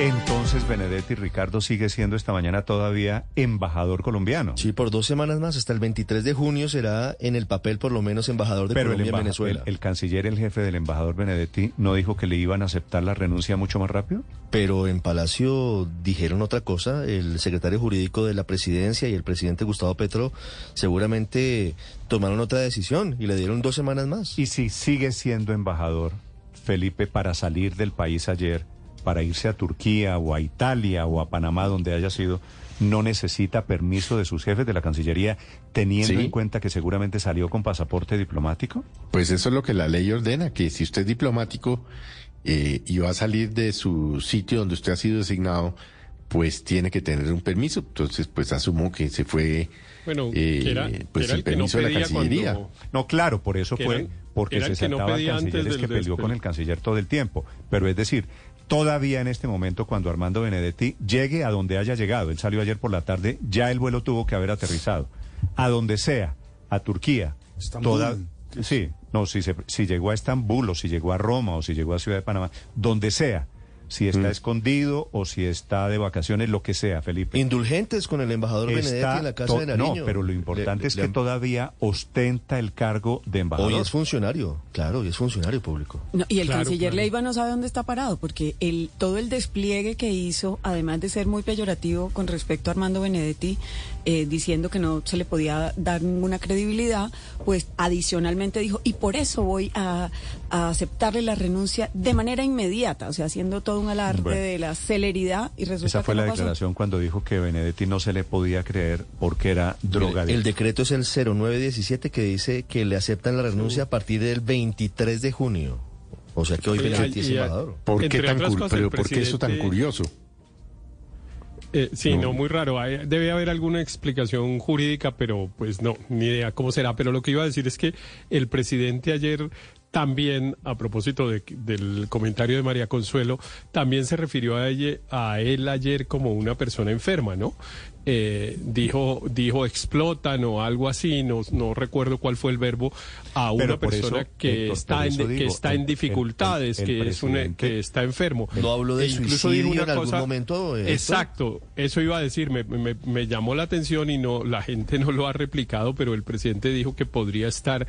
Entonces Benedetti Ricardo sigue siendo esta mañana todavía embajador colombiano. Sí, por dos semanas más, hasta el 23 de junio será en el papel por lo menos embajador de Pero Colombia en Venezuela. El, el, canciller, el jefe del embajador Benedetti, ¿no dijo que le iban a aceptar la renuncia mucho más rápido? Pero en Palacio dijeron otra cosa. El secretario jurídico de la presidencia y el presidente Gustavo Petro seguramente tomaron otra decisión y le dieron dos semanas más. Y si sigue siendo embajador, Felipe, para salir del país ayer para irse a Turquía o a Italia o a Panamá, donde haya sido, no necesita permiso de sus jefes de la Cancillería, teniendo Sí. en cuenta que seguramente salió con pasaporte diplomático? Pues eso es lo que la ley ordena, que si usted es diplomático eh, y va a salir de su sitio donde usted ha sido designado, pues tiene que tener un permiso. Entonces, pues asumo que se fue Bueno, eh, que era, pues que era sin el que no permiso de la Cancillería. cuando... No, claro, por eso fue, era- porque era se que no cancilleres del que peleó con el canciller todo el tiempo. Pero es decir, todavía en este momento, cuando Armando Benedetti llegue a donde haya llegado, él salió ayer por la tarde, ya el vuelo tuvo que haber aterrizado. A donde sea, a Turquía. Estambul. Toda, sí, no, si, se- si llegó a Estambul o si llegó a Roma o si llegó a Ciudad de Panamá, donde sea. Si está Mm. escondido o si está de vacaciones, lo que sea, Felipe. Indulgentes con el embajador Benedetti en la casa to- de Nariño. No, pero lo importante Le- es le- que todavía ostenta el cargo de embajador. Hoy es funcionario, claro, y es funcionario público. No, y el Claro, canciller claro. Leiva no sabe dónde está parado, porque el, todo el despliegue que hizo, además de ser muy peyorativo con respecto a Armando Benedetti, eh, diciendo que no se le podía dar ninguna credibilidad, pues adicionalmente dijo, y por eso voy a, a aceptarle la renuncia de manera inmediata, o sea, haciendo todo un alarde Bueno. de la celeridad y resulta Esa fue que la no pasó. declaración cuando dijo que Benedetti no se le podía creer porque era drogadicto. el decreto es el 0917 que dice que le aceptan la renuncia a partir del 23 de junio. O sea que hoy Benedetti es embajador. ¿Por qué tan cosas, pero por qué eso tan curioso? Eh, sí, No. no. muy raro. Debe haber alguna explicación jurídica, pero pues no, ni idea cómo será. Pero lo que iba a decir es que el presidente ayer también, a propósito de- del comentario de María Consuelo, también se refirió a, ella- a él ayer como una persona enferma, ¿no? Eh, dijo, dijo explotan o algo así, no, no recuerdo cuál fue el verbo, a una persona eso, que, está en, que digo, está en dificultades, el- el que, es una, que está enfermo. No de E incluso dijo una en algún cosa- momento. Exacto, eso iba a decir, me, me- me llamó la atención y no la gente no lo ha replicado, pero el presidente dijo que podría estar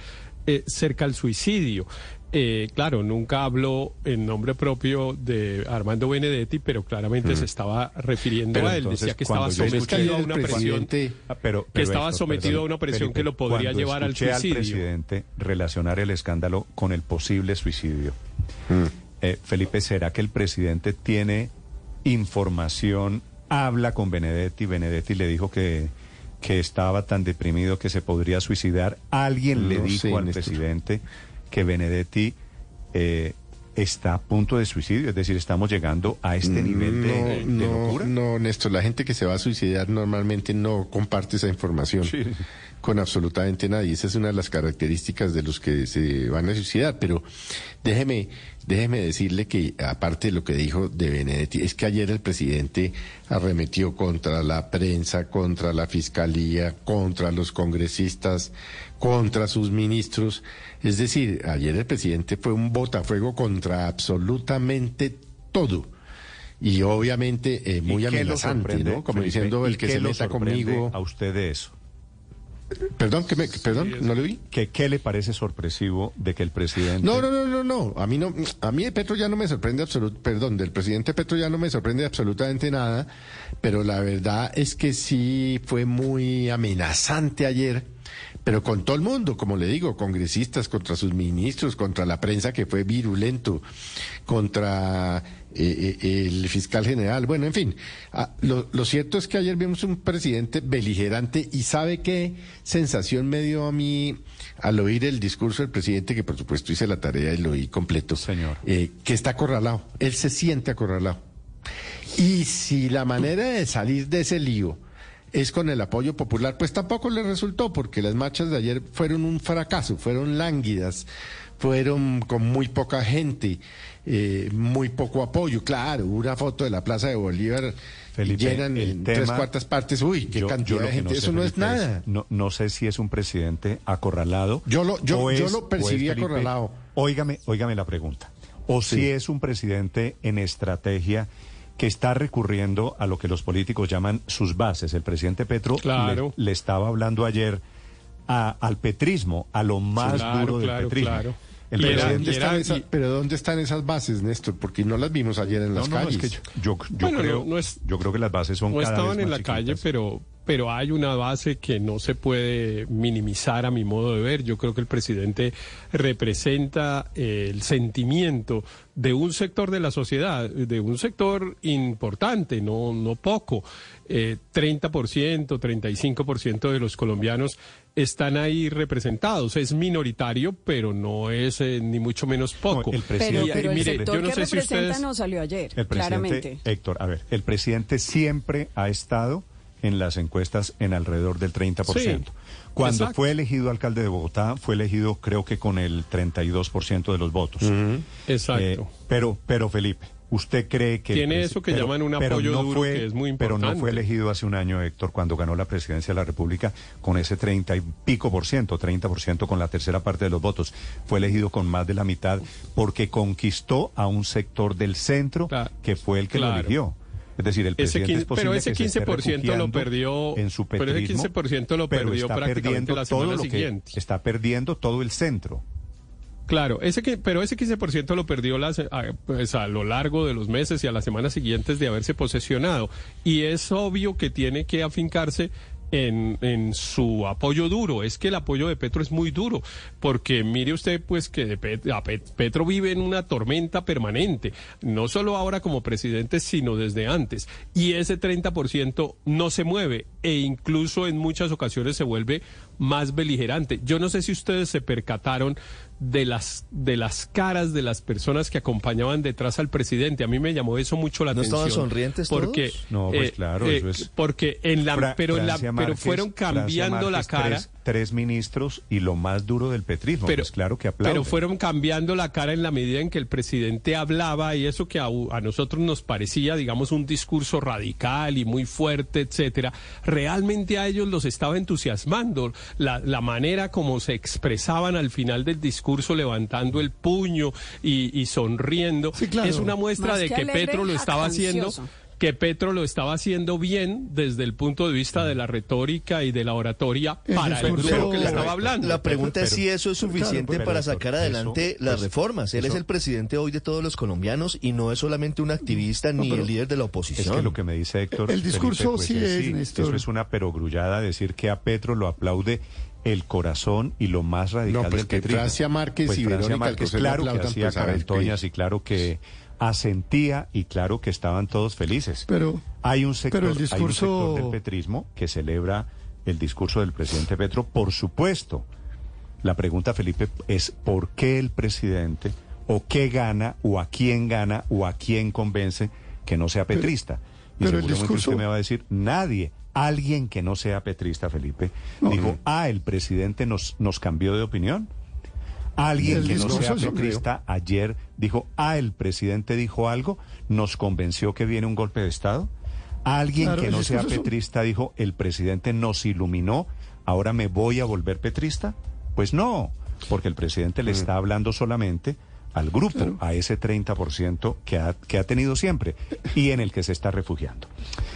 eh, cerca al suicidio. Eh, claro, nunca habló en nombre propio de Armando Benedetti, pero claramente se estaba refiriendo Pero a él. entonces, Decía que estaba escuché sometido a una presión. Ah, pero- que estaba sometido perdón, a una presión Felipe, que lo podría llevar al suicidio. al presidente relacionar el escándalo con el posible suicidio. Mm. Eh, Felipe, ¿será que el presidente tiene información, habla con Benedetti, Benedetti le dijo que, que estaba tan deprimido que se podría suicidar? ¿Alguien le dijo al Néstor. presidente que Benedetti eh, está a punto de suicidio? Es decir, estamos llegando a este nivel de, de no, locura. no, Néstor, la gente que se va a suicidar normalmente no comparte esa información Sí. con absolutamente nadie. Esa es una de las características de los que se van a suicidar. Pero déjeme, déjeme decirle que, aparte de lo que dijo de Benedetti, es que ayer el presidente arremetió contra la prensa, contra la fiscalía, contra los congresistas, contra sus ministros. Es decir, ayer el presidente fue un botafuego contra absolutamente todo. Y obviamente eh, muy ¿Y qué lo amenazante, ¿no? Como Felipe? diciendo ¿Y el que se meta conmigo. A usted de eso. Perdón, ¿qué me- perdón, no le vi. ¿Qué, ¿Qué le parece sorpresivo de que el presidente... No, no, no, no, no. A mí no, a mí de Petro ya no me sorprende absolut, perdón, del presidente Petro ya no me sorprende absolutamente nada, pero la verdad es que sí fue muy amenazante ayer, pero con todo el mundo, como le digo, congresistas contra sus ministros, contra la prensa que fue virulento, contra eh, eh, el fiscal general, bueno, en fin. Ah, lo, lo cierto es que ayer vimos un presidente beligerante y sabe qué sensación me dio a mí al oír el discurso del presidente, que por supuesto hice la tarea y lo oí completo, Señor. eh, que está acorralado, él se siente acorralado. Y si la manera de salir de ese lío es con el apoyo popular, pues tampoco le resultó, porque las marchas de ayer fueron un fracaso, fueron lánguidas, fueron con muy poca gente, eh, muy poco apoyo. Claro, una foto de la Plaza de Bolívar Felipe, llenan en tema- tres cuartas partes. Uy, qué Yo- cantidad yo de gente. sé, Eso no es nada. no, no sé si es un presidente acorralado. Yo lo- yo- yo es- lo percibí Felipe, acorralado. Óigame, óigame la pregunta. O si es un presidente en estrategia que está recurriendo a lo que los políticos llaman sus bases. El presidente Petro Claro. le, le estaba hablando ayer a- al petrismo, a lo más Claro, duro del claro, petrismo. claro. El era- presidente ¿Dónde y están era- esa- y- pero ¿dónde están esas bases, Néstor? Porque no las vimos ayer en las No, calles. es que yo, yo- yo Bueno, creo, no- no es- yo creo que las bases son no cada estaban vez en más la calle, chiquitas. pero, pero hay una base que no se puede minimizar a mi modo de ver. Yo creo que el presidente representa eh, el sentimiento de un sector de la sociedad, de un sector importante, no, no poco. Eh, 30%, 35% de los colombianos están ahí representados. Es minoritario, pero no es eh, ni mucho menos poco. No, el presidente- pero el mire, sector yo no que sé si representa ustedes- no salió ayer, El presidente, claramente. Héctor, a ver, el presidente siempre ha estado en las encuestas en alrededor del 30%. Sí, Cuando exacto. fue elegido alcalde de Bogotá, fue elegido creo que con el 32% de los votos. Exacto. Eh, pero, pero Felipe, ¿usted cree que... Tiene eso que pero- llaman un apoyo no duro, fue- que es muy Pero no fue importante. elegido hace un año, Héctor, cuando ganó la presidencia de la República con ese 30 y pico por ciento, 30 por ciento con la tercera parte de los votos. Fue elegido con más de la mitad porque conquistó a un sector del centro que fue el que lo eligió. Es decir, el Ese presidente 15 es posible pero ese que se esté 15% lo perdió- en su pero ese petrismo, 15% lo perdió prácticamente la semana siguiente. está perdiendo todo el centro. Claro, ese que, pero ese 15% lo perdió las, a, pues, a lo largo de los meses y a las semanas siguientes de haberse posesionado. Y es obvio que tiene que afincarse en, en su apoyo duro. Es que el apoyo de Petro es muy duro, porque mire usted pues que Petro vive en una tormenta permanente, no solo ahora como presidente, sino desde antes. Y ese 30% no se mueve e incluso en muchas ocasiones se vuelve más beligerante. Yo no sé si ustedes se percataron de las de las caras de las personas que acompañaban detrás al presidente. A mí me llamó eso mucho la ¿No atención. estaban sonrientes porque todos? No, pues claro, eso es- porque en la Fra- pero en la pero fueron cambiando la cara. Tres, tres ministros y lo más duro del petrismo. Pero, pues claro que aplauden. pero fueron cambiando la cara en la medida en que el presidente hablaba y eso que a, a nosotros nos parecía, digamos, un discurso radical y muy fuerte, etcétera, realmente a ellos los estaba entusiasmando. La, la manera como se expresaban al final del discurso, levantando el puño y, y sonriendo, Sí, claro. es una muestra Más de que que alegre, Petro lo estaba haciendo que Petro lo estaba haciendo bien desde el punto de vista de la retórica y de la oratoria El para el discurso- grupo que le estaba hablando. La pregunta es si eso es suficiente para sacar eso, adelante las reformas. Él es el presidente hoy de todos los colombianos y no es solamente un activista ni el líder de la Es oposición. que lo que me dice Héctor. El discurso Felipe, pues, sí es, Néstor. Eso es una perogrullada decir que a Petro lo aplaude el corazón y lo más radical No, pues que. Francia Márquez Pues y Francia Verónica Márquez, claro que hacía pues, carantoñas y claro que asentía y claro que estaban todos felices. Pero- hay un sector, pero el hay un sector discurso- del petrismo que celebra el discurso del presidente Petro, por supuesto. La pregunta, Felipe, es ¿por qué el presidente o qué gana o a quién gana o a quién convence que no sea petrista? y pero el seguramente discurso- usted me va a decir, nadie, alguien que no sea petrista, Felipe, No, dijo, no. ah, el presidente nos, nos cambió de opinión. Alguien que no sea petrista ayer dijo, ah, el presidente dijo algo, nos convenció que viene un golpe de Estado. Alguien Claro, que no sea petrista dijo, el presidente nos iluminó, ahora me voy a volver petrista. Pues no, porque el presidente Mm. le está hablando solamente al grupo, a ese 30% que ha, que ha tenido siempre y en el que se está refugiando.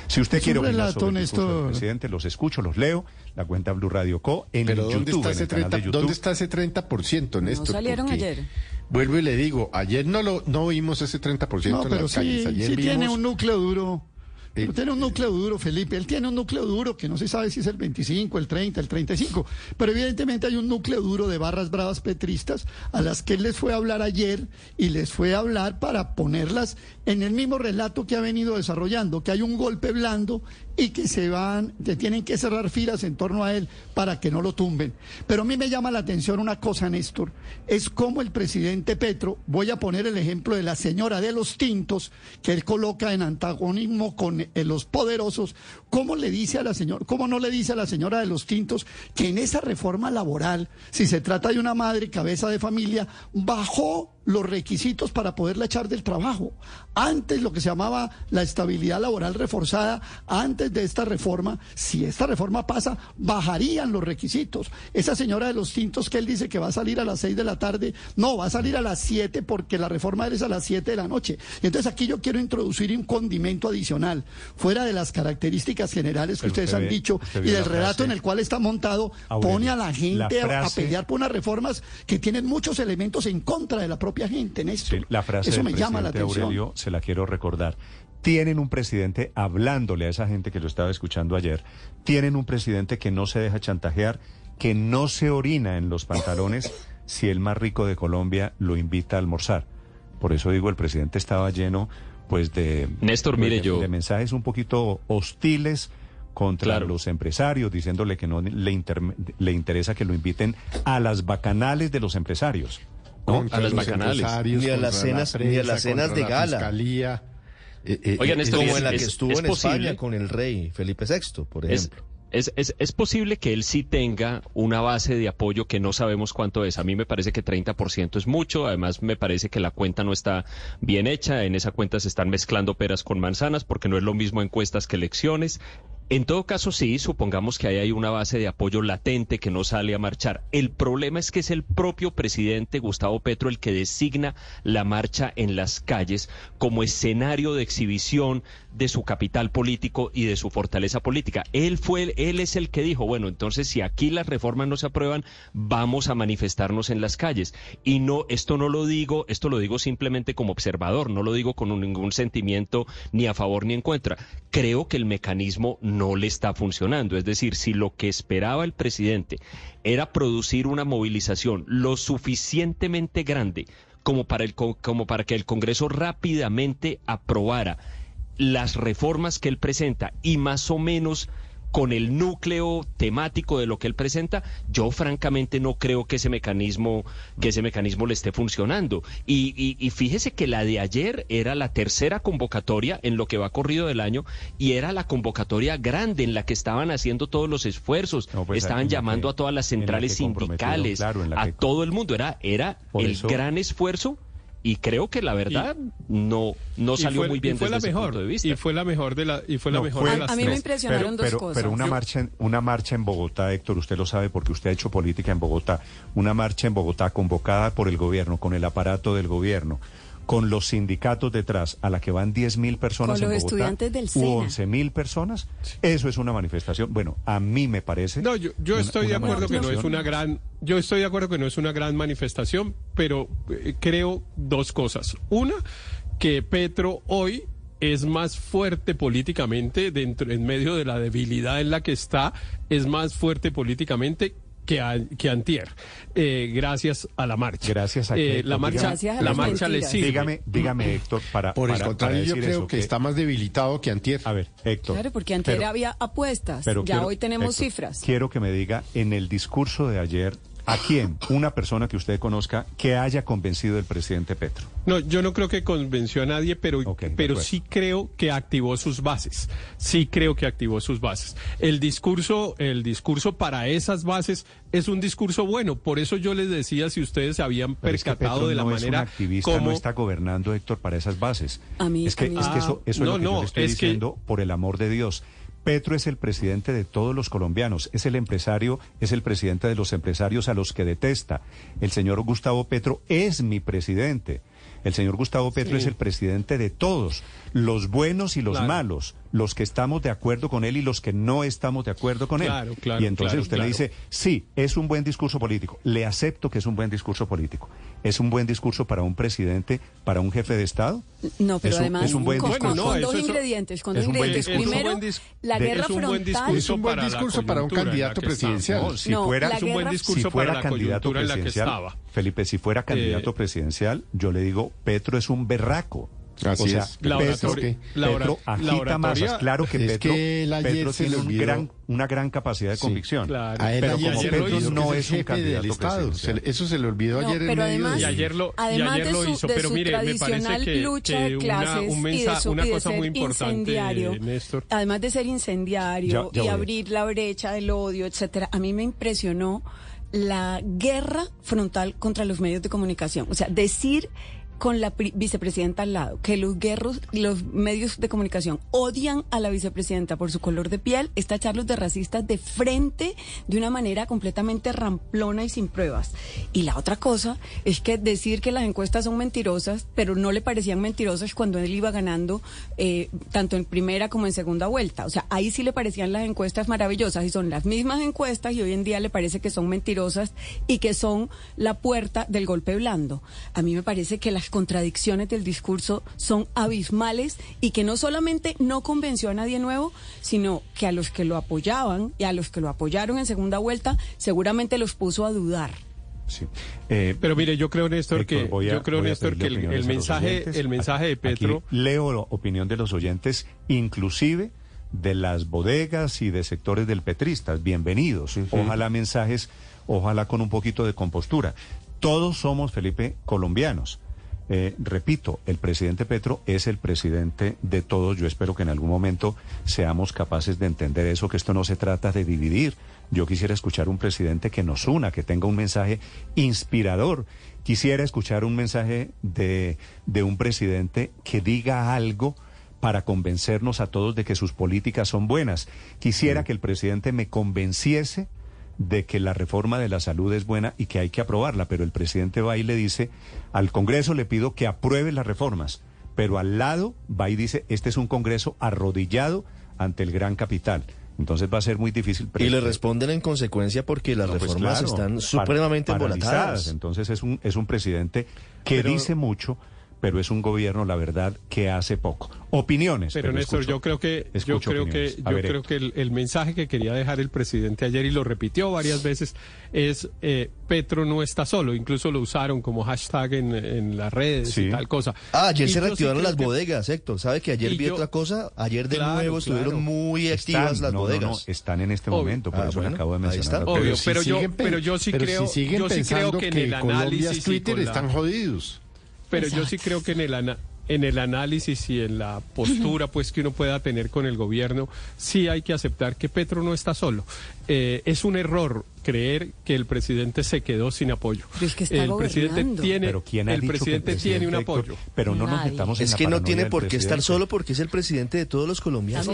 Si usted Es quiere un relato, sobre del Néstor. presidente, los escucho, los leo, la cuenta Blue Radio Co. en Pero ¿dónde YouTube, está, en ese el canal 30, de YouTube. ¿dónde está ese 30%, Néstor? salieron Porque ayer. Vuelvo y le digo, ayer no lo no vimos ese 30% No, en pero las sí, calles. Ayer sí tiene vimos- un núcleo duro. Tiene un núcleo duro, Felipe. Él tiene un núcleo duro que no se sabe si es el 25, el 30, el 35. Pero evidentemente hay un núcleo duro de barras bravas petristas a las que él les fue a hablar ayer y les fue a hablar para ponerlas en el mismo relato que ha venido desarrollando, que hay un golpe blando y que se van, que tienen que cerrar filas en torno a él para que no lo tumben. Pero a mí me llama la atención una cosa, Néstor, es como el presidente Petro, voy a poner el ejemplo de la señora de los tintos, que él coloca en antagonismo con los poderosos, ¿cómo le dice a la señora, cómo no le dice a la señora de los tintos que en esa reforma laboral, si se trata de una madre cabeza de familia, bajó los requisitos para poderla echar del trabajo. Antes lo que se llamaba la estabilidad laboral reforzada, antes de esta reforma, si esta reforma pasa, bajarían los requisitos. Esa señora de los tintos que él dice que va a salir a las seis de la tarde, no, va a salir a las siete porque la reforma es a las siete de la noche. Entonces aquí yo quiero introducir un condimento adicional, fuera de las características generales que Pero ustedes usted han ve- dicho y del la relato frase. en el cual está montado, Aurelio, pone a la gente a- pelear por unas reformas que tienen muchos elementos en contra de la propia gente, Néstor. Sí, la frase Eso del me llama la atención. Aurelio se la quiero recordar. Tienen un presidente hablándole a esa gente que lo estaba escuchando ayer. Tienen un presidente que no se deja chantajear, que no se orina en los pantalones si el más rico de Colombia lo invita a almorzar. Por eso digo, el presidente estaba lleno pues de Néstor, pues, mire, de- yo- de mensajes un poquito hostiles contra Claro. los empresarios, diciéndole que no le, inter- le interesa que lo inviten a las bacanales de los empresarios. ¿No? A las los bacanales. Ni a las contra la cenas- ni a las cenas de la gala. fiscalía. Eh, eh, Oigan, eh, esto Como es- en la que es- estuvo es en posible. España con el rey Felipe VI, por Es, ejemplo. es, es, es posible que él sí tenga una base de apoyo que no sabemos cuánto es. A mí me parece que 30% es mucho. Además, me parece que la cuenta no está bien hecha. En esa cuenta se están mezclando peras con manzanas porque no es lo mismo encuestas que elecciones. En todo caso, sí, supongamos que ahí hay una base de apoyo latente que no sale a marchar. El problema es que es el propio presidente Gustavo Petro el que designa la marcha en las calles como escenario de exhibición de su capital político y de su fortaleza política. Él fue, él es el que dijo, bueno, entonces si aquí las reformas no se aprueban, vamos a manifestarnos en las calles. Y no, esto no lo digo, esto lo digo simplemente como observador, no lo digo con ningún sentimiento ni a favor ni en contra. Creo que el mecanismo no le está funcionando. Es decir, si lo que esperaba el presidente era producir una movilización lo suficientemente grande como para, el, co- como para que el Congreso rápidamente aprobara las reformas que él presenta y más o menos con el núcleo temático de lo que él presenta, yo francamente no creo que ese mecanismo, que ese mecanismo le esté funcionando. Y, y- y fíjese que la de ayer era la tercera convocatoria en lo que va corrido del año y era la convocatoria grande en la que estaban haciendo todos los esfuerzos, No, pues, estaban la llamando que- a todas las centrales sindicales, claro, a todo el mundo, era, era el gran esfuerzo. Y creo que la verdad no, no salió fue- muy bien y fue desde la ese mejor, punto de vista. Y fue la mejor de la, y fue la No, mejor fue- de A- las a mí me impresionaron pero, dos pero, cosas. Pero una Yo- marcha, en, una marcha en Bogotá, Héctor, usted lo sabe porque usted ha hecho política en Bogotá. Una marcha en Bogotá convocada por el gobierno, con el aparato del gobierno, con los sindicatos detrás, a la que van 10 mil personas Con en los Bogotá, estudiantes del u SENA. 11 mil personas, eso es una manifestación. Bueno, a mí me parece. No, yo, yo una- estoy de acuerdo que no es una gran, yo estoy de acuerdo que no es una gran manifestación, pero eh, creo dos cosas. Una, que Petro hoy es más fuerte políticamente dentro en medio de la debilidad en la que está, es más fuerte políticamente que, a- que antier, eh, gracias a la marcha. Gracias a Eh, la marcha, Gracias a la marcha le sirve. Dígame, dígame, Héctor, para. Por el para- contrario, para yo creo eso, que, está más debilitado que antier. A ver, Héctor. Claro, porque antes pero- había apuestas. pero ya quiero- hoy tenemos Héctor, cifras. Quiero que me diga en el discurso de ayer, ¿a quién? Una persona que usted conozca que haya convencido el presidente Petro. No, yo no creo que convenció a nadie, pero, pero sí creo que activó sus bases. Sí creo que activó sus bases. El discurso, el discurso para esas bases es un discurso bueno. Por eso yo les decía si ustedes se habían Pero es que percatado Petro de la no manera es un activista, como no está gobernando, Héctor, para esas bases. A mí- es que, a mí- es que eso, eso es no, lo que yo no, le estoy es que- diciendo, por el amor de Dios. Petro es el presidente de todos los colombianos, es el empresario, es el presidente de los empresarios a los que detesta. El señor Gustavo Petro es mi presidente. El señor Gustavo Petro es el presidente de todos, los buenos y los Claro. malos, los que estamos de acuerdo con él y los que no estamos de acuerdo con Claro, él. claro, y entonces usted me dice, sí, es un buen discurso político. Le acepto que es un buen discurso político. ¿Es un buen discurso para un presidente, para un jefe de Estado? No, pero Es un- además es un buen con, discurso. con- con no, dos eso- ingredientes, con dos buen ingredientes. Primero, dis- la de- guerra frontal. Es un buen discurso para un candidato presidencial. No, si No, fuera, la es un buen guerra- discurso si fuera para la candidato coyuntura en la que presidencial, estaba. Felipe, si fuera candidato Eh, presidencial, yo le digo, Petro es un berraco. Así o sea, es. Petro, Petro agita masas. Claro que Es Petro, que tiene un gran, una gran capacidad de Sí, convicción. claro. A él Pero ayer como Petro no es un jefe del candidato Estado. Se eso se le olvidó No, ayer en pero medio además- de... Y ayer lo, y Además ayer de lo su- hizo, de pero su mire, me parece que, lucha que de clases una, un y de mensa- su- una y cosa ser muy importante, incendiario, Néstor. además de ser incendiario Ya- ya y abrir la brecha del odio, etcétera, a mí me impresionó la guerra frontal contra los medios de comunicación. O sea, decir con la vicepresidenta al lado, que los guerros, los medios de comunicación odian a la vicepresidenta por su color de piel, está echarlos de racistas de frente de una manera completamente ramplona y sin pruebas. Y la otra cosa es que decir que las encuestas son mentirosas, pero no le parecían mentirosas cuando él iba ganando eh, tanto en primera como en segunda vuelta. O sea, ahí sí le parecían las encuestas maravillosas y son las mismas encuestas y hoy en día le parece que son mentirosas y que son la puerta del golpe blando. A mí me parece que las contradicciones del discurso son abismales y que no solamente no convenció a nadie nuevo, sino que a los que lo apoyaban y a los que lo apoyaron en segunda vuelta seguramente los puso a dudar. Sí. Eh, pero mire, yo creo Néstor que yo creo Néstor que el, mensaje el mensaje de Petro leo la opinión de los oyentes, inclusive de las bodegas y de sectores del petristas. Bienvenidos. Ojalá mensajes, ojalá con un poquito de compostura. Todos somos Felipe colombianos. Eh, repito, el presidente Petro es el presidente de todos. Yo espero que en algún momento seamos capaces de entender eso, que esto no se trata de dividir. Yo quisiera escuchar un presidente que nos una, que tenga un mensaje inspirador. Quisiera escuchar un mensaje de, de un presidente que diga algo para convencernos a todos de que sus políticas son buenas. Quisiera que el presidente me convenciese de que la reforma de la salud es buena y que hay que aprobarla, pero el presidente va y le dice, al Congreso le pido que apruebe las reformas, pero al lado va y dice, este es un Congreso arrodillado ante el gran capital. Entonces va a ser muy difícil. Y le responden en consecuencia porque las pues reformas están supremamente embolatadas. Entonces es un, es un presidente que dice mucho, pero es un gobierno, la verdad, que hace poco. Opiniones. Pero, Néstor, yo creo que yo creo que yo creo que el, mensaje que quería dejar el presidente ayer y lo repitió varias veces es eh, Petro no está solo. Incluso lo usaron como hashtag en, las redes y tal cosa. Ah, ayer se reactivaron las bodegas, Héctor. ¿Sabe que ayer vi otra cosa? Ayer de nuevo estuvieron muy activas las bodegas. No, no, están en este momento, por ah, eso acabo de mencionar. Obvio, pero, yo, pero yo sí creo, yo sí creo que, en el análisis Twitter están jodidos. Pero yo sí creo que en el, en el análisis y en la postura pues que uno pueda tener con el gobierno, sí hay que aceptar que Petro no está solo. Eh, es un error creer que el presidente se quedó sin apoyo. el presidente tiene, el presidente tiene un apoyo. Pero no nos metamos Es que no tiene por qué estar solo porque es el presidente de todos los colombianos.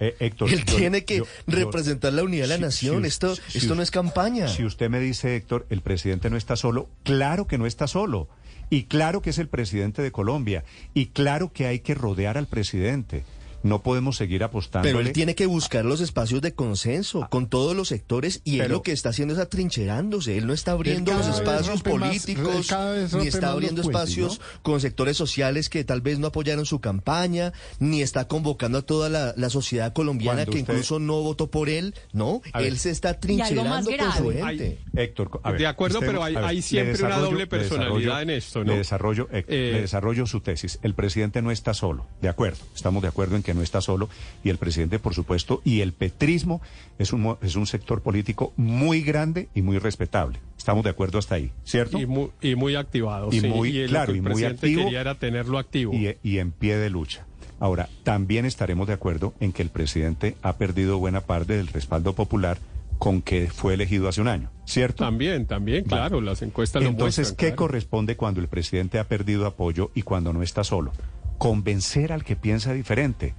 Eh, Héctor, Él tiene que representar la unidad de la nación. esto esto no es campaña. Si usted me dice, Héctor, el presidente no está solo, claro que no está solo. Y claro que es el presidente de Colombia. Y claro que hay que rodear al presidente. No podemos seguir apostando. Pero él tiene que buscar los espacios de consenso con todos los sectores y él lo que está haciendo es atrincherándose. Él no está abriendo los espacios políticos ni está abriendo espacios con sectores sociales que tal vez no apoyaron su campaña, ni está convocando a toda la, sociedad colombiana que incluso no votó por él. No, él se está trincherando con su gente. Héctor, de acuerdo, pero hay, siempre una doble personalidad en esto, ¿no? Le desarrollo, le eh, desarrollo su tesis. El presidente no está solo. De acuerdo, estamos de acuerdo en que no está solo, y el presidente, por supuesto, y el petrismo es un, es un sector político muy grande y muy respetable. Estamos de acuerdo hasta ahí, ¿cierto? Y muy, y muy activado, y muy, claro, y muy activo. quería era tenerlo activo. Y, y en pie de lucha. Ahora, también estaremos de acuerdo en que el presidente ha perdido buena parte del respaldo popular con que fue elegido hace un año, ¿cierto? También, también, claro, las encuestas lo Entonces, ¿qué corresponde cuando el presidente ha perdido apoyo y cuando no está solo? Convencer al que piensa diferente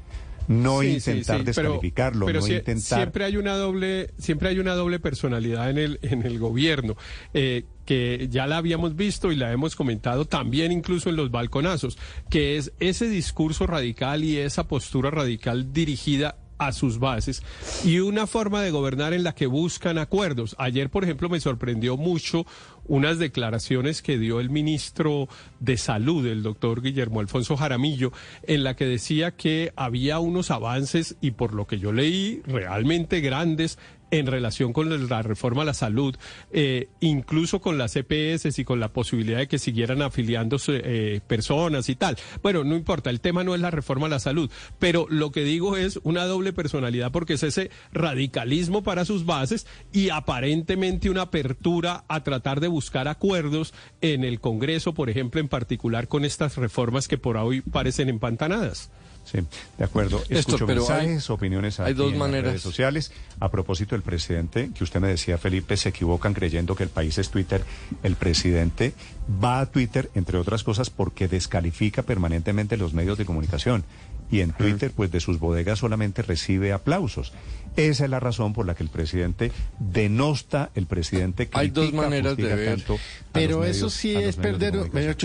no intentar descalificarlo, no intentar. Siempre hay una doble, siempre hay una doble personalidad en el en el gobierno. Eh, que ya la habíamos visto y la hemos comentado también incluso en los balconazos, que es ese discurso radical y esa postura radical dirigida a sus bases y una forma de gobernar en la que buscan acuerdos. Ayer, por ejemplo, me sorprendió mucho unas declaraciones que dio el ministro de Salud, el doctor Guillermo Alfonso Jaramillo, en la que decía que había unos avances y por lo que yo leí, realmente grandes en relación con la reforma a la salud, eh, incluso con las EPS y con la posibilidad de que siguieran afiliándose eh, personas y tal. Bueno, no importa, el tema no es la reforma a la salud, pero lo que digo es una doble personalidad porque es ese radicalismo para sus bases y aparentemente una apertura a tratar de buscar acuerdos en el Congreso, por ejemplo, en particular con estas reformas que por hoy parecen empantanadas. Sí, de acuerdo. Escucho mensajes, opiniones hay dos en maneras. redes sociales. A propósito del presidente, que usted me decía, Felipe, se equivocan creyendo que el país es Twitter. El presidente va a Twitter, entre otras cosas, porque descalifica permanentemente los medios de comunicación. Y en Twitter, pues de sus bodegas solamente recibe aplausos. Esa es la razón por la que el presidente denosta, el presidente critica, Hay dos maneras de ver. Pero eso medios- sí es perder,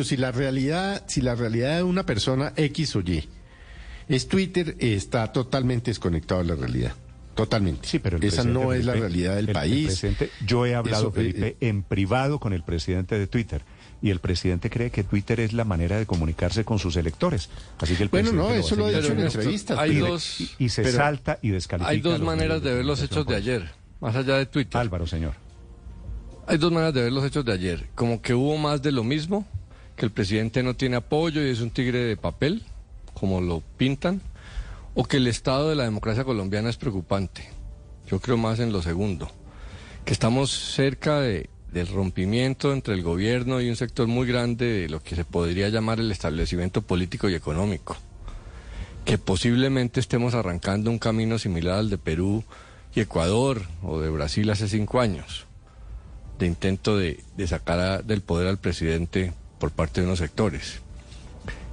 si la realidad, si la realidad de una persona X o Y es Twitter, está totalmente desconectado de la realidad. Totalmente. Sí, pero el Esa no es la realidad del el- el país. yo he hablado, Eso, eh, Felipe, eh, en privado con el presidente de Twitter. Y el presidente cree que Twitter es la manera de comunicarse con sus electores. Así que el Bueno, presidente no, eso lo ha dicho en entrevistas. Hay Y- dos- y, y se pero- salta y descalifica. Hay dos maneras de ver los hechos de ayer, más allá de Twitter. Álvaro, señor. Hay dos maneras de ver los hechos de ayer. Como que hubo más de lo mismo, que el presidente no tiene apoyo y es un tigre de papel, como lo pintan, o que el estado de la democracia colombiana es preocupante. Yo creo más en lo segundo, que estamos cerca de- del rompimiento entre el gobierno y un sector muy grande de lo que se podría llamar el establecimiento político y económico. Que posiblemente estemos arrancando un camino similar al de Perú y Ecuador o de Brasil hace cinco años de intento de, de sacar del poder al presidente por parte de unos sectores.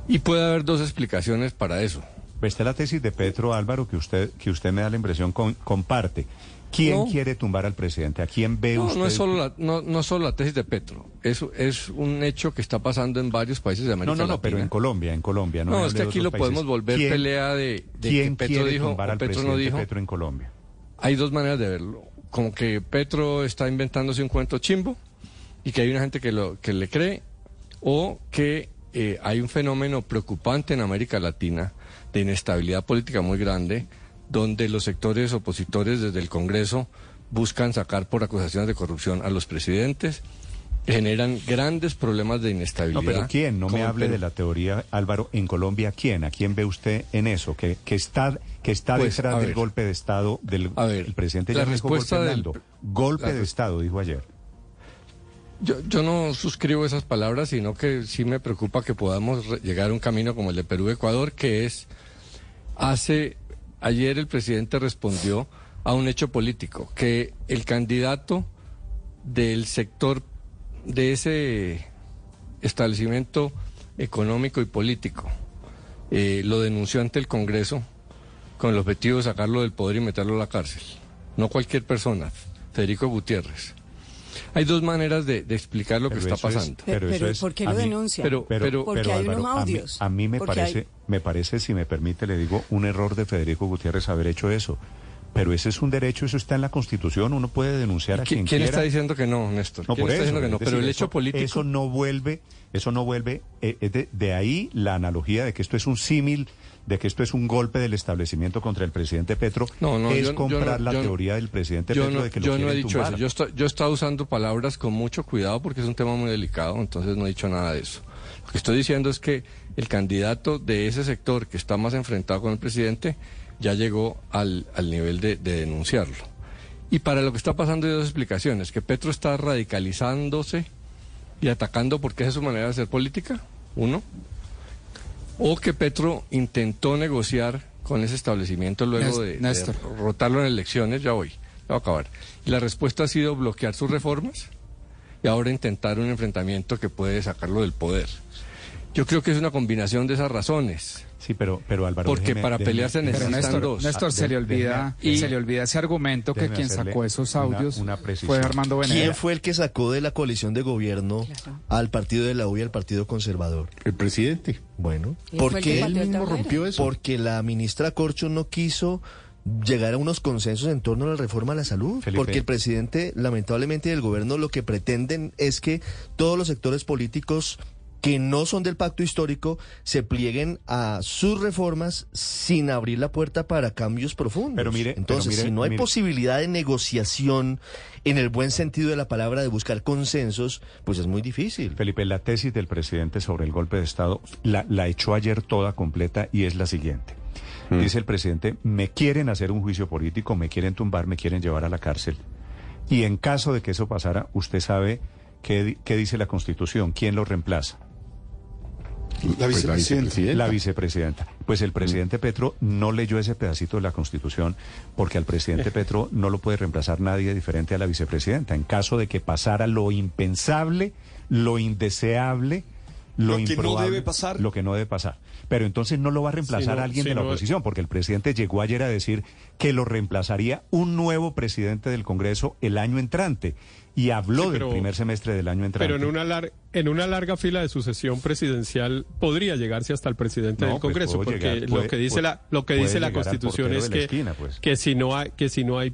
Y puede haber dos explicaciones para eso. Esta es la tesis de Petro Álvaro que usted, que usted me da la impresión con- comparte. ¿Quién No. quiere tumbar al presidente? ¿A quién ve No, usted? no es solo la, no, no es solo la tesis de Petro, es, es un hecho que está pasando en varios países de América No, no, no, Latina. pero en Colombia, en Colombia. No, No, es que aquí lo países. podemos volver ¿Quién- pelea de, de ¿Quién que Petro quiere dijo tumbar al Petro presidente no dijo. Petro en Colombia? Hay dos maneras de verlo. Como que Petro está inventándose un cuento chimbo y que hay una gente que, lo, que le cree, o que eh, hay un fenómeno preocupante en América Latina de inestabilidad política muy grande, donde los sectores opositores desde el Congreso buscan sacar por acusaciones de corrupción a los presidentes, generan grandes problemas de No, inestabilidad. pero ¿quién? No me hable de la teoría, Álvaro, en Colombia, ¿quién? ¿A quién ve usted en eso? Que, que está, que está Pues, detrás del ver. golpe de Estado del A ver, el presidente la no respuesta del-. Golpe la de Estado, dijo ayer. Yo, yo no suscribo esas palabras, sino que sí me preocupa que podamos llegar a un camino como el de Perú-Ecuador, que es, hace, ayer el presidente respondió a un hecho político, que el candidato del sector de ese establecimiento económico y político eh, lo denunció ante el Congreso con el objetivo de sacarlo del poder y meterlo a la cárcel. No cualquier persona, Federico Gutiérrez. Hay dos maneras de, de explicar lo que está es- pasando. pero Pero, eso es- ¿por qué a lo mí- denuncia? pero- Pero, Porque pero, hay Álvaro, unos a mí- audios. A mí, me Porque parece, hay- me parece, si me permite, le digo, un error de Federico Gutiérrez haber hecho eso. Pero ese es un derecho, eso está en la Constitución, uno puede denunciar a ¿Qui- quien ¿Quién quiera. está diciendo que no, Néstor? No, ¿Quién por está eso. diciendo que no? es Pero el hecho eso- político... Eso no vuelve, eso no vuelve, eh, es de, de ahí la analogía de que esto es un símil, de que esto es un golpe del establecimiento contra el presidente Petro, No, no, es yo- yo comprar no- la yo teoría del presidente Petro de que lo yo no he dicho tumbar. eso. Yo, estoy- yo he estado usando palabras con mucho cuidado porque es un tema muy delicado, entonces no he dicho nada de eso. Lo que estoy diciendo es que el candidato de ese sector que está más enfrentado con el presidente ya llegó al, al nivel de, de denunciarlo. Y para lo que está pasando hay dos explicaciones, que Petro está radicalizándose y atacando porque esa es su manera de hacer política, uno, o que Petro intentó negociar con ese establecimiento luego de, de rotarlo en elecciones, ya voy, ya voy a acabar. Y la respuesta ha sido bloquear sus reformas y ahora intentar un enfrentamiento que puede sacarlo del poder. Yo creo que es una combinación de esas razones. Sí, pero, pero Álvaro, Porque déjeme- para déjeme- pelear se déjeme- Pero necesitan Néstor, dos. Néstor, Ah, se le de- olvida, déjeme- se le olvida ese argumento que quien sacó esos audios una fue Armando ¿Quién Venera. fue el que sacó de la coalición de gobierno Claro. al partido de la U y al partido conservador? El presidente. Bueno, ¿por qué? Él mismo rompió eso. Porque la ministra Corcho no quiso llegar a unos consensos en torno a la reforma a la salud. Felipe. Porque el presidente, lamentablemente, y el gobierno lo que pretenden es que todos los sectores políticos que no son del pacto histórico se plieguen a sus reformas sin abrir la puerta para cambios profundos. Pero mire- pero Entonces, mire- si no hay mire- posibilidad de negociación en el buen sentido de la palabra de buscar consensos, pues es muy difícil. Felipe, la tesis del presidente sobre el golpe de Estado la, la echó ayer toda completa y es la siguiente. Dice el presidente, me quieren hacer un juicio político, me quieren tumbar, me quieren llevar a la cárcel. Y en caso de que eso pasara, usted sabe qué, qué dice la Constitución, quién lo reemplaza. La vicepresidenta. La vicepresidenta. Pues el presidente Petro no leyó ese pedacito de la Constitución porque al presidente Petro no lo puede reemplazar nadie diferente a la vicepresidenta. En caso de que pasara lo impensable, lo indeseable, lo, que no debe pasar. Lo que no debe pasar. Pero entonces no lo va a reemplazar alguien de la oposición, porque el presidente llegó ayer a decir que lo reemplazaría un nuevo presidente del Congreso el año entrante y habló del primer semestre del año entrante. Pero en una, en una larga fila de sucesión presidencial podría llegarse hasta el presidente del pues Congreso, porque lo que dice la lo que dice la Constitución es que, pues. que si no hay que si no hay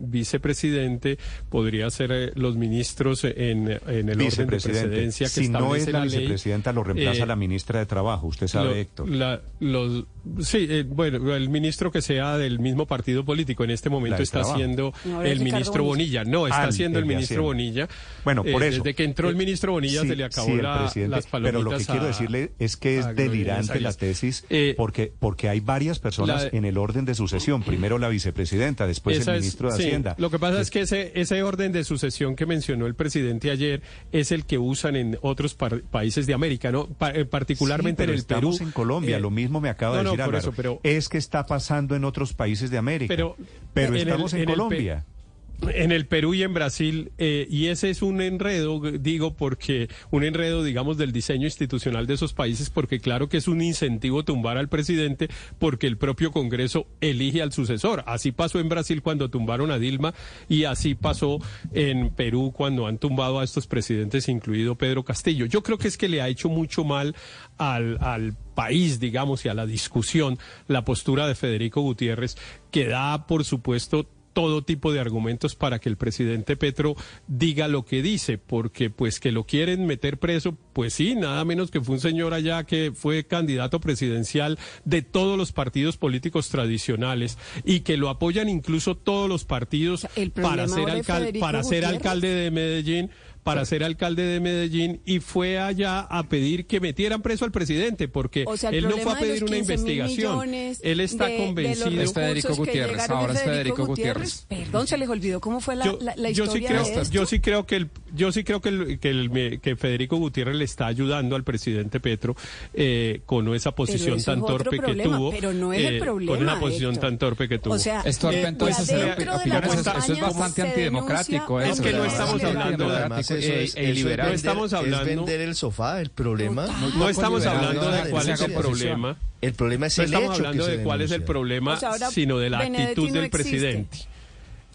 vicepresidente podría ser eh, los ministros en, en el orden de presidencia que si no es la, vicepresidenta lo reemplaza eh, la ministra de Trabajo, usted sabe, Héctor. los, sí, eh, bueno, el ministro que sea del mismo partido político en este momento está siendo el ministro Bonilla, no, está siendo el ministro ministro Bonilla. Bueno, por eh, eso. Desde que entró el ministro Bonilla se le acabó la, las palomitas. Pero lo que quiero decirle es que es delirante la tesis eh, porque, porque hay varias personas en el orden de sucesión. Primero la vicepresidenta, después el ministro de Hacienda. Lo que pasa es que ese, ese orden de sucesión que mencionó el presidente ayer es el que usan en otros países de América, ¿no? particularmente en el estamos Perú. en Colombia, lo mismo me acaba de decir Álvaro. pero, es que está pasando en otros países de América. Pero, pero estamos en, Colombia en el Perú y en Brasil, eh, y ese es un enredo, digo, porque un enredo, digamos, del diseño institucional de esos países, porque claro que es un incentivo tumbar al presidente, porque el propio Congreso elige al sucesor. Así pasó en Brasil cuando tumbaron a Dilma, y así pasó en Perú cuando han tumbado a estos presidentes, incluido Pedro Castillo. Yo creo que es que le ha hecho mucho mal al, al país, digamos, y a la discusión, la postura de Federico Gutiérrez, que da, por supuesto, todo tipo de argumentos para que el presidente Petro diga lo que dice, porque pues que lo quieren meter preso, pues sí, nada menos que fue un señor allá que fue candidato presidencial de todos los partidos políticos tradicionales y que lo apoyan incluso todos los partidos para ser, alcalde, para ser alcalde de Medellín para ser alcalde de Medellín y fue allá a pedir que metieran preso al presidente porque él no fue a pedir una investigación. Él está convencido. es Federico Gutiérrez, ahora es Federico Gutiérrez. Perdón, se les olvidó cómo fue la, yo, la, historia sí creo, de esto. Yo sí creo que el, yo sí creo que, el, que, el, que Federico Gutiérrez le está ayudando al presidente Petro eh, con esa posición tan torpe que tuvo. Pero no es el eh, problema. Con esa posición tan torpe que tuvo. O sea, es torpe, entonces, eh, eso es bastante antidemocrático. Es que no estamos hablando de es, no estamos hablando, es vender el sofá, el problema. No, estamos hablando de cuál es el problema. El problema es no el estamos hablando de cuál es el problema, sino de la actitud del presidente.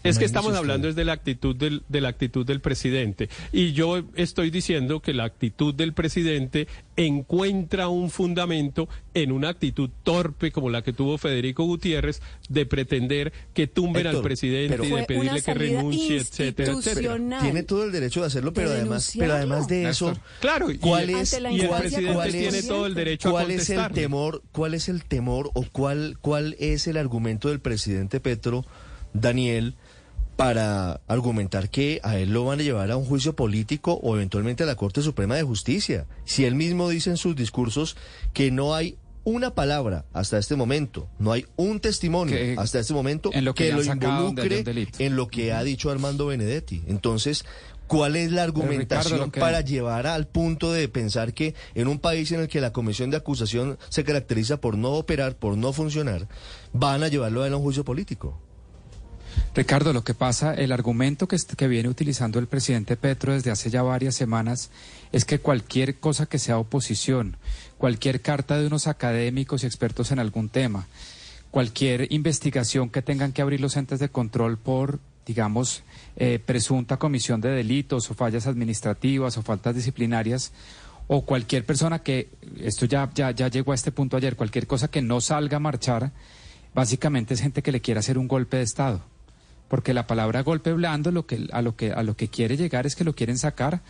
Es que estamos hablando es de la actitud del, de la actitud del presidente. Y yo estoy diciendo que la actitud del presidente encuentra un fundamento en una actitud torpe como la que tuvo Federico Gutiérrez de pretender que tumben al presidente y de pedirle que renuncie, etcétera, etcétera. Tiene todo el derecho de hacerlo, pero además, pero además de eso, claro, ¿cuál es, y el presidente tiene todo el derecho ¿cuál a es el temor, cuál es el temor o cuál cuál es el argumento del presidente Petro Daniel para argumentar que a él lo van a llevar a un juicio político o eventualmente a la Corte Suprema de Justicia. Si él mismo dice en sus discursos que no hay una palabra hasta este momento, no hay un testimonio hasta este momento en lo que, lo involucre en lo que ha dicho Armando Benedetti. Entonces, ¿Cuál es la argumentación para llevar al punto de pensar que en un país en el que la comisión de acusación se caracteriza por no operar, por no funcionar, van a llevarlo a un juicio político? Ricardo, lo que pasa, el argumento que, viene utilizando el presidente Petro desde hace ya varias semanas es que cualquier cosa que sea oposición, cualquier carta de unos académicos y expertos en algún tema, cualquier investigación que tengan que abrir los entes de control por, digamos, eh, presunta comisión de delitos o fallas administrativas o faltas disciplinarias, o cualquier persona que, esto ya, ya, ya llegó a este punto ayer, cualquier cosa que no salga a marchar, básicamente es gente que le quiere hacer un golpe de Estado porque la palabra golpe blando lo que, a, lo que, a lo que quiere llegar es que lo quieren sacar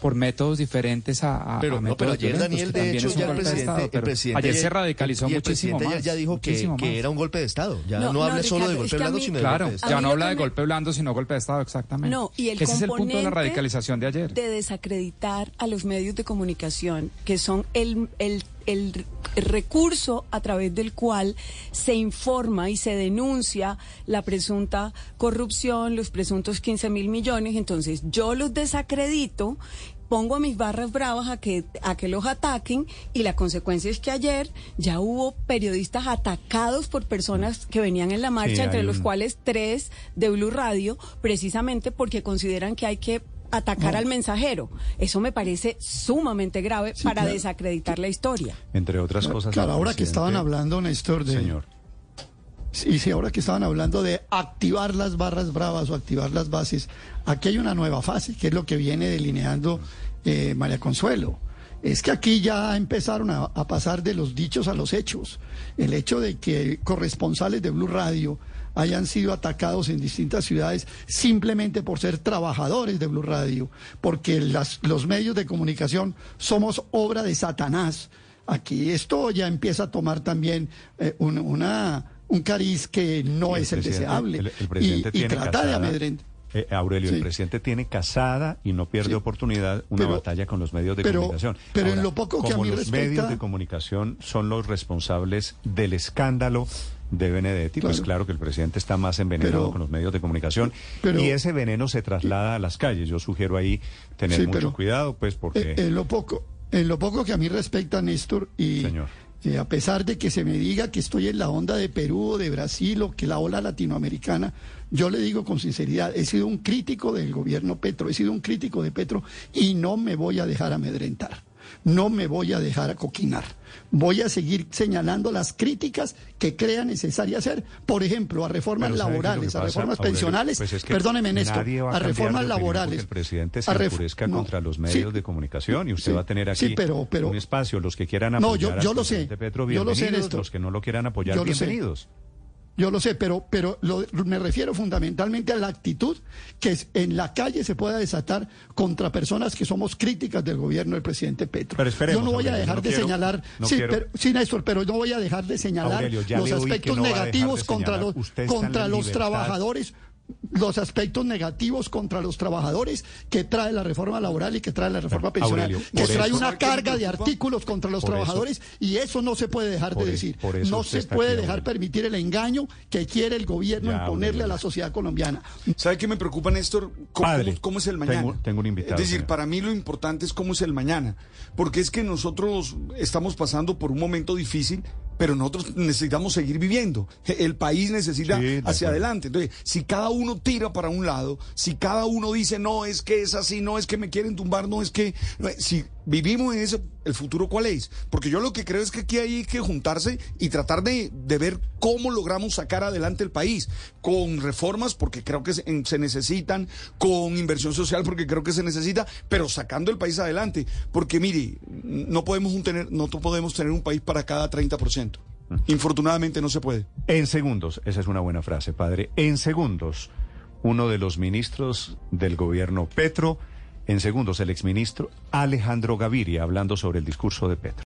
por métodos diferentes a, a, pero, no, pero ayer Daniel de hecho ya el presidente, ayer se radicalizó muchísimo más ya dijo que, que, era un golpe de estado. Ya no, habla solo de golpe blando sino de claro golpe de ya no habla de golpe blando sino golpe de estado exactamente. No y el ese es el punto de la radicalización de ayer. de desacreditar a los medios de comunicación que son el, el el recurso a través del cual se informa y se denuncia la presunta corrupción, los presuntos 15 mil millones. Entonces yo los desacredito pongo a mis barras bravas a que, a que los ataquen y la consecuencia es que ayer ya hubo periodistas atacados por personas que venían en la marcha, entre los cuales tres de Blue Radio, precisamente porque consideran que hay que atacar al mensajero. Eso me parece sumamente grave para desacreditar la historia. Entre otras cosas. Claro, ahora que estaban hablando, Néstor, de... Señor. Sí, sí, ahora que estaban hablando de activar las barras bravas o activar las bases, aquí hay una nueva fase, que es lo que viene delineando eh, María Consuelo. Es que aquí ya empezaron a, a pasar de los dichos a los hechos. El hecho de que corresponsales de Blue Radio hayan sido atacados en distintas ciudades simplemente por ser trabajadores de Blue Radio, porque las, los medios de comunicación somos obra de Satanás. Aquí esto ya empieza a tomar también eh, un, una, un cariz que no es el deseable el, presidente y, y trata de amedrentar. Eh, Aurelio, sí. el presidente tiene casada y no pierde sí. oportunidad una pero, batalla con los medios de pero, comunicación. Pero Ahora, en lo poco que a mí los respecta... medios de comunicación son los responsables del escándalo de Benedetti, claro. pues claro que el presidente está más envenenado pero, con los medios de comunicación pero, y ese veneno se traslada a las calles. Yo sugiero ahí tener sí, mucho cuidado, pues porque... En, en, lo poco, en lo poco que a mí respecta, Néstor, y... Señor. Eh, a pesar de que se me diga que estoy en la onda de Perú o de Brasil o que la ola latinoamericana, yo le digo con sinceridad, he sido un crítico del gobierno Petro, he sido un crítico de Petro y no me voy a dejar amedrentar, no me voy a dejar acoquinar. Voy a seguir señalando las críticas que crea necesaria hacer, por ejemplo, a reformas laborales, a reformas pensionales, Pues es que perdóneme Néstor, a, a, reformas laborales. El presidente se a enfurezca no, contra los medios sí, de comunicación y usted sí, va a tener aquí sí, pero, pero, un espacio. Los que quieran no, apoyar yo, yo al lo sé, Petro, yo lo sé, bienvenidos. Néstor. los que no lo quieran apoyar, Yo lo sé. Yo lo sé, pero, pero lo, me refiero fundamentalmente a la actitud que en la calle se pueda desatar contra personas que somos críticas del gobierno del presidente Petro. Pero esperemos, yo no voy a dejar no de quiero, señalar, no sí, pero, sí, Néstor, pero no voy a dejar de señalar Aurelio, los aspectos de negativos contra los, Usted contra los libertad. trabajadores los aspectos negativos contra los trabajadores que trae la reforma laboral y que trae la reforma pensional, Aurelio, que trae eso- una carga de artículos contra los eso- trabajadores y eso no se puede dejar de e- decir. eso No se puede aquí, dejar Aurelio. permitir el engaño que quiere el gobierno Ya, imponerle Aurelio. a la sociedad colombiana. ¿Sabe qué me preocupa, Néstor? ¿Cómo, Padre, cómo- cómo es el mañana? tengo- tengo un invitado, Es decir, señor. para mí lo importante es cómo es el mañana. Porque es que nosotros estamos pasando por un momento difícil, pero nosotros necesitamos seguir viviendo. El país necesita Sí, hacia adelante. Entonces, si cada uno tira para un lado, si cada uno dice, no, es que es así, no, es que me quieren tumbar, no, es que... no, si vivimos en ese, ¿el futuro cuál es? Porque yo lo que creo es que aquí hay que juntarse y tratar de, de ver cómo logramos sacar adelante el país, con reformas, porque creo que se, se necesitan, con inversión social, porque creo que se necesita, pero sacando el país adelante. Porque mire, no podemos, un tener, no podemos tener un país para cada 30%. Infortunadamente no se puede. En segundos, esa es una buena frase, padre. En segundos, uno de los ministros del gobierno Petro, en segundos el exministro Alejandro Gaviria, hablando sobre el discurso de Petro.